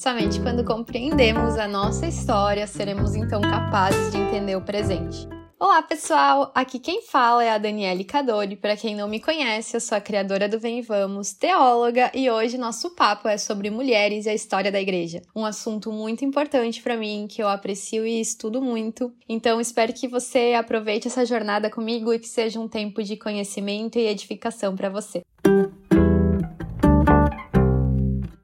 Somente quando compreendemos a nossa história seremos então capazes de entender o presente. Olá, pessoal! Aqui quem fala é a Daniele Cadori. Para quem não me conhece, eu sou a criadora do Vem e Vamos, teóloga, e hoje nosso papo é sobre mulheres e a história da igreja. Um assunto muito importante para mim, que eu aprecio e estudo muito. Então, espero que você aproveite essa jornada comigo e que seja um tempo de conhecimento e edificação para você.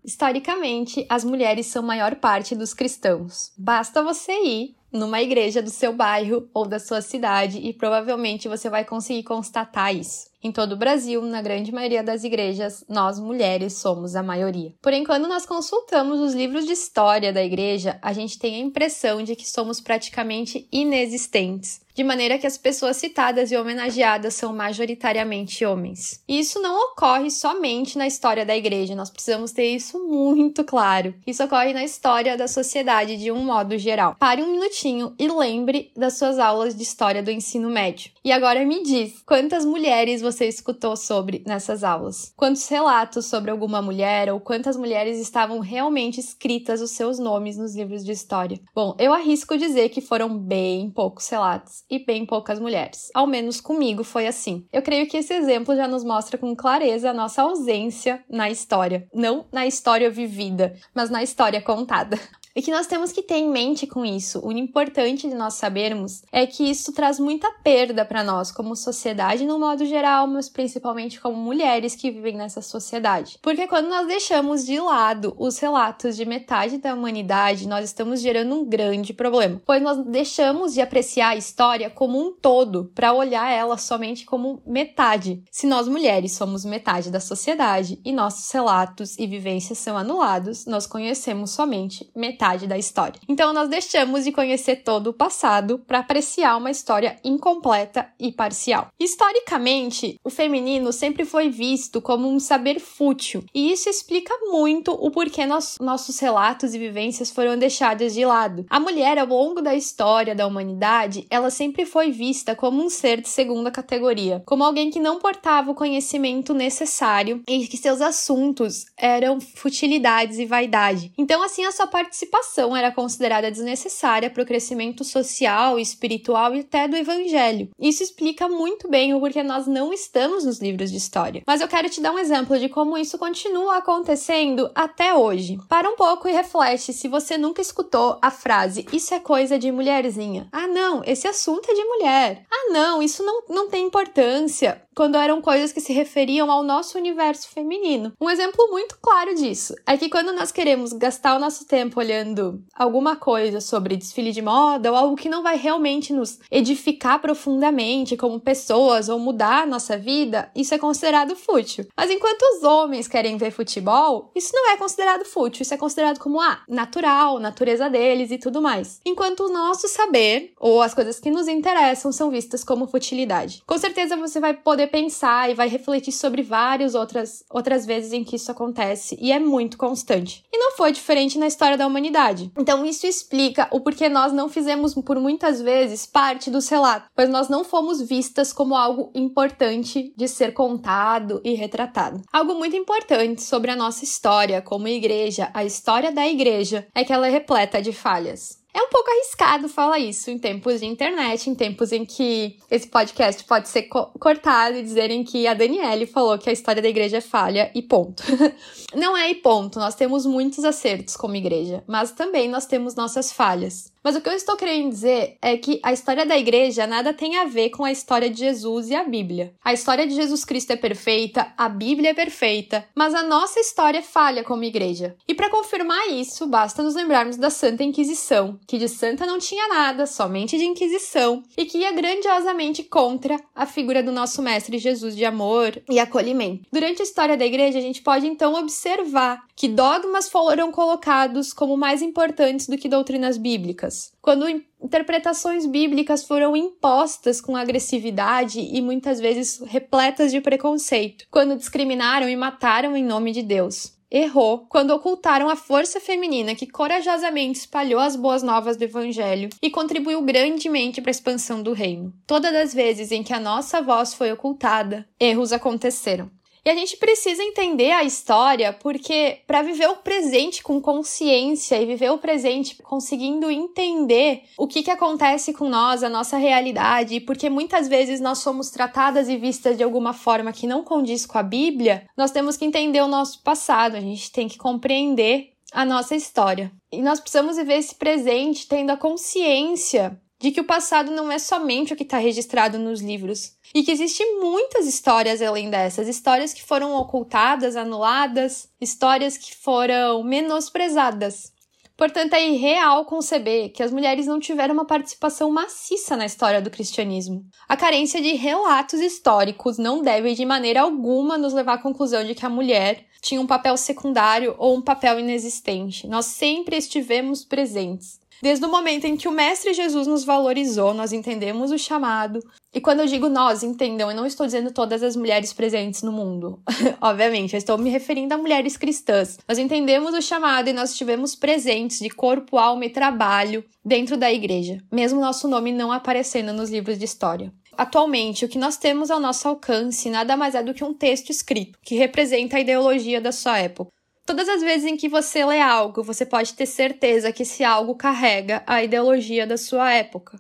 Historicamente, as mulheres são maior parte dos cristãos. Basta você ir numa igreja do seu bairro ou da sua cidade e provavelmente você vai conseguir constatar isso. Em todo o Brasil, na grande maioria das igrejas, nós mulheres somos a maioria. Porém, quando nós consultamos os livros de história da igreja, a gente tem a impressão de que somos praticamente inexistentes de maneira que as pessoas citadas e homenageadas são majoritariamente homens. E isso não ocorre somente na história da igreja, nós precisamos ter isso muito claro. Isso ocorre na história da sociedade de um modo geral. Pare um minutinho e lembre das suas aulas de história do ensino médio. E agora me diz, quantas mulheres você escutou sobre nessas aulas? Quantos relatos sobre alguma mulher ou quantas mulheres estavam realmente escritas os seus nomes nos livros de história? Bom, eu arrisco dizer que foram bem poucos relatos e bem poucas mulheres. Ao menos comigo foi assim. Eu creio que esse exemplo já nos mostra com clareza a nossa ausência na história. Não na história vivida, mas na história contada. E que nós temos que ter em mente com isso, o importante de nós sabermos é que isso traz muita perda para nós, como sociedade no modo geral, mas principalmente como mulheres que vivem nessa sociedade. Porque quando nós deixamos de lado os relatos de metade da humanidade, nós estamos gerando um grande problema, pois nós deixamos de apreciar a história como um todo para olhar ela somente como metade. Se nós mulheres somos metade da sociedade e nossos relatos e vivências são anulados, nós conhecemos somente metade metade da história. Então nós deixamos de conhecer todo o passado para apreciar uma história incompleta e parcial. Historicamente, o feminino sempre foi visto como um saber fútil, e isso explica muito o porquê nossos relatos e vivências foram deixados de lado. A mulher, ao longo da história da humanidade, ela sempre foi vista como um ser de segunda categoria, como alguém que não portava o conhecimento necessário e que seus assuntos eram futilidades e vaidade. Então, assim, a sua participação participação era considerada desnecessária para o crescimento social, espiritual e até do evangelho. Isso explica muito bem o porquê nós não estamos nos livros de história. Mas eu quero te dar um exemplo de como isso continua acontecendo até hoje. Para um pouco e reflete se você nunca escutou a frase isso é coisa de mulherzinha. Ah, não, esse assunto é de mulher. Ah, não, isso não, não tem importância quando eram coisas que se referiam ao nosso universo feminino. Um exemplo muito claro disso é que quando nós queremos gastar o nosso tempo olhando alguma coisa sobre desfile de moda ou algo que não vai realmente nos edificar profundamente como pessoas ou mudar a nossa vida, isso é considerado fútil. Mas enquanto os homens querem ver futebol, isso não é considerado fútil, isso é considerado como ah, natural, natureza deles e tudo mais. Enquanto o nosso saber ou as coisas que nos interessam são vistas como futilidade. Com certeza você vai poder pensar e vai refletir sobre várias outras, outras vezes em que isso acontece, e é muito constante. E não foi diferente na história da humanidade. Então, isso explica o porquê nós não fizemos, por muitas vezes, parte do relatos, pois nós não fomos vistas como algo importante de ser contado e retratado. Algo muito importante sobre a nossa história como igreja, a história da igreja, é que ela é repleta de falhas. É um pouco arriscado falar isso em tempos de internet, em tempos em que esse podcast pode ser co cortado e dizerem que a Daniele falou que a história da igreja é falha e ponto. Não é e ponto, nós temos muitos acertos como igreja, mas também nós temos nossas falhas. Mas o que eu estou querendo dizer é que a história da igreja nada tem a ver com a história de Jesus e a Bíblia. A história de Jesus Cristo é perfeita, a Bíblia é perfeita, mas a nossa história falha como igreja. E para confirmar isso, basta nos lembrarmos da Santa Inquisição, que de santa não tinha nada, somente de Inquisição, e que ia grandiosamente contra a figura do nosso Mestre Jesus de amor e acolhimento. Durante a história da igreja, a gente pode então observar que dogmas foram colocados como mais importantes do que doutrinas bíblicas quando interpretações bíblicas foram impostas com agressividade e muitas vezes repletas de preconceito, quando discriminaram e mataram em nome de Deus. Errou quando ocultaram a força feminina que corajosamente espalhou as boas novas do Evangelho e contribuiu grandemente para a expansão do reino. Todas as vezes em que a nossa voz foi ocultada, erros aconteceram. E a gente precisa entender a história porque para viver o presente com consciência e viver o presente conseguindo entender o que, que acontece com nós, a nossa realidade, porque muitas vezes nós somos tratadas e vistas de alguma forma que não condiz com a Bíblia, nós temos que entender o nosso passado, a gente tem que compreender a nossa história. E nós precisamos viver esse presente tendo a consciência de que o passado não é somente o que está registrado nos livros e que existem muitas histórias além dessas, histórias que foram ocultadas, anuladas, histórias que foram menosprezadas. Portanto, é irreal conceber que as mulheres não tiveram uma participação maciça na história do cristianismo. A carência de relatos históricos não deve de maneira alguma nos levar à conclusão de que a mulher tinha um papel secundário ou um papel inexistente. Nós sempre estivemos presentes. Desde o momento em que o Mestre Jesus nos valorizou, nós entendemos o chamado. E quando eu digo nós, entendam, eu não estou dizendo todas as mulheres presentes no mundo. Obviamente, eu estou me referindo a mulheres cristãs. Nós entendemos o chamado e nós estivemos presentes de corpo, alma e trabalho dentro da igreja, mesmo nosso nome não aparecendo nos livros de história. Atualmente, o que nós temos ao nosso alcance nada mais é do que um texto escrito, que representa a ideologia da sua época. Todas as vezes em que você lê algo, você pode ter certeza que esse algo carrega a ideologia da sua época.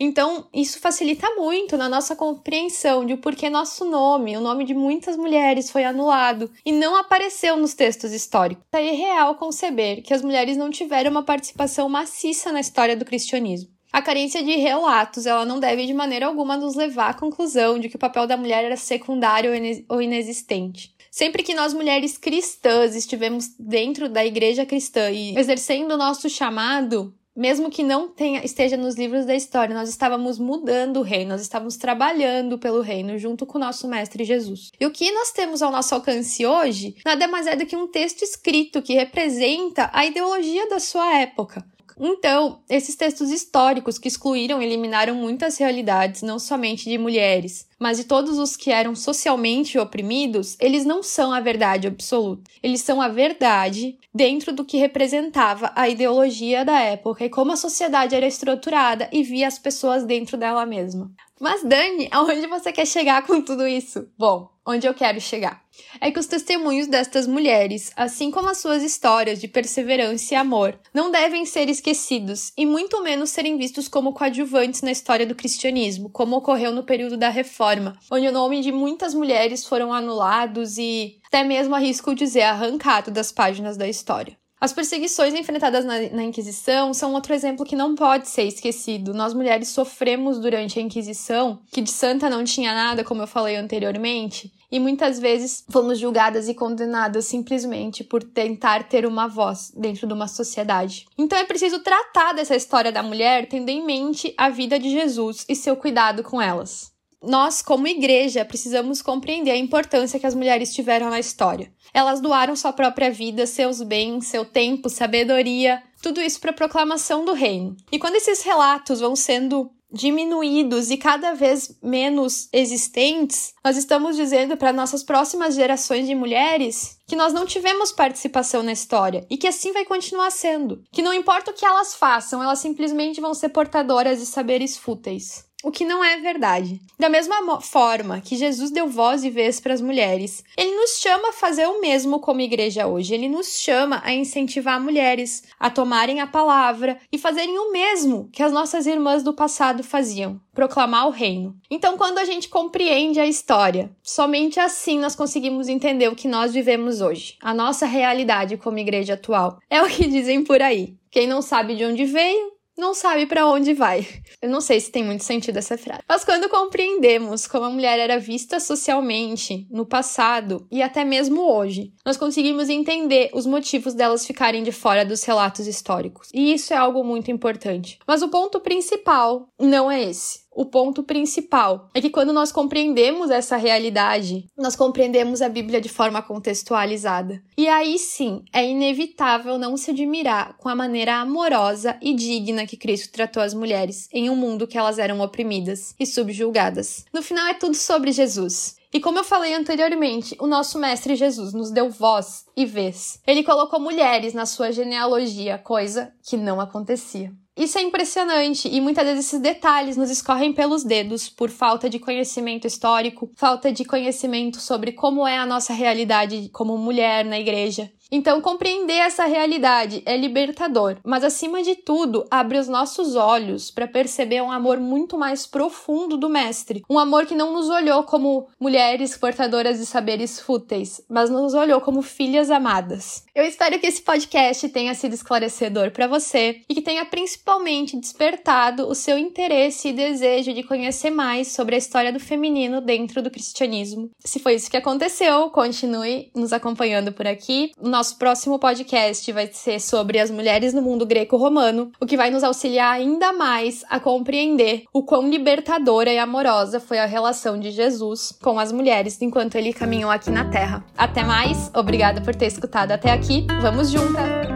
Então, isso facilita muito na nossa compreensão de por que nosso nome, o nome de muitas mulheres, foi anulado e não apareceu nos textos históricos. É irreal conceber que as mulheres não tiveram uma participação maciça na história do cristianismo. A carência de relatos, ela não deve de maneira alguma nos levar à conclusão de que o papel da mulher era secundário ou inexistente. Sempre que nós mulheres cristãs estivemos dentro da igreja cristã e exercendo o nosso chamado, mesmo que não tenha, esteja nos livros da história, nós estávamos mudando o reino, nós estávamos trabalhando pelo reino junto com o nosso mestre Jesus. E o que nós temos ao nosso alcance hoje nada mais é do que um texto escrito que representa a ideologia da sua época. Então, esses textos históricos que excluíram e eliminaram muitas realidades, não somente de mulheres, mas de todos os que eram socialmente oprimidos, eles não são a verdade absoluta. Eles são a verdade dentro do que representava a ideologia da época e como a sociedade era estruturada e via as pessoas dentro dela mesma. Mas Dani, aonde você quer chegar com tudo isso? Bom, onde eu quero chegar é que os testemunhos destas mulheres, assim como as suas histórias de perseverança e amor, não devem ser esquecidos e muito menos serem vistos como coadjuvantes na história do cristianismo, como ocorreu no período da Reforma, onde o nome de muitas mulheres foram anulados e até mesmo arrisco dizer arrancado das páginas da história. As perseguições enfrentadas na, na, Inquisição são outro exemplo que não pode ser esquecido. Nós mulheres sofremos durante a Inquisição, que de santa não tinha nada, como eu falei anteriormente, e muitas vezes fomos julgadas e condenadas simplesmente por tentar ter uma voz dentro de uma sociedade. Então é preciso tratar dessa história da mulher tendo em mente a vida de Jesus e seu cuidado com elas nós, como igreja, precisamos compreender a importância que as mulheres tiveram na história. Elas doaram sua própria vida, seus bens, seu tempo, sabedoria, tudo isso para a proclamação do reino. E quando esses relatos vão sendo diminuídos e cada vez menos existentes, nós estamos dizendo para nossas próximas gerações de mulheres que nós não tivemos participação na história e que assim vai continuar sendo. Que não importa o que elas façam, elas simplesmente vão ser portadoras de saberes fúteis o que não é verdade. Da mesma forma que Jesus deu voz e vez para as mulheres, ele nos chama a fazer o mesmo como igreja hoje. Ele nos chama a incentivar mulheres a tomarem a palavra e fazerem o mesmo que as nossas irmãs do passado faziam, proclamar o reino. Então, quando a gente compreende a história, somente assim nós conseguimos entender o que nós vivemos hoje, a nossa realidade como igreja atual. É o que dizem por aí. Quem não sabe de onde veio, não sabe para onde vai. Eu não sei se tem muito sentido essa frase. Mas quando compreendemos como a mulher era vista socialmente no passado e até mesmo hoje, nós conseguimos entender os motivos delas ficarem de fora dos relatos históricos. E isso é algo muito importante. Mas o ponto principal não é esse. O ponto principal é que quando nós compreendemos essa realidade, nós compreendemos a Bíblia de forma contextualizada. E aí sim, é inevitável não se admirar com a maneira amorosa e digna que Cristo tratou as mulheres em um mundo que elas eram oprimidas e subjugadas. No final é tudo sobre Jesus. E como eu falei anteriormente, o nosso Mestre Jesus nos deu voz e vez. Ele colocou mulheres na sua genealogia, coisa que não acontecia. Isso é impressionante e muitas vezes esses detalhes nos escorrem pelos dedos por falta de conhecimento histórico, falta de conhecimento sobre como é a nossa realidade como mulher na igreja. Então, compreender essa realidade é libertador, mas acima de tudo, abre os nossos olhos para perceber um amor muito mais profundo do Mestre. Um amor que não nos olhou como mulheres portadoras de saberes fúteis, mas nos olhou como filhas amadas. Eu espero que esse podcast tenha sido esclarecedor para você e que tenha principalmente despertado o seu interesse e desejo de conhecer mais sobre a história do feminino dentro do cristianismo. Se foi isso que aconteceu, continue nos acompanhando por aqui nosso próximo podcast vai ser sobre as mulheres no mundo greco-romano, o que vai nos auxiliar ainda mais a compreender o quão libertadora e amorosa foi a relação de Jesus com as mulheres enquanto ele caminhou aqui na Terra. Até mais, obrigada por ter escutado até aqui, vamos juntas!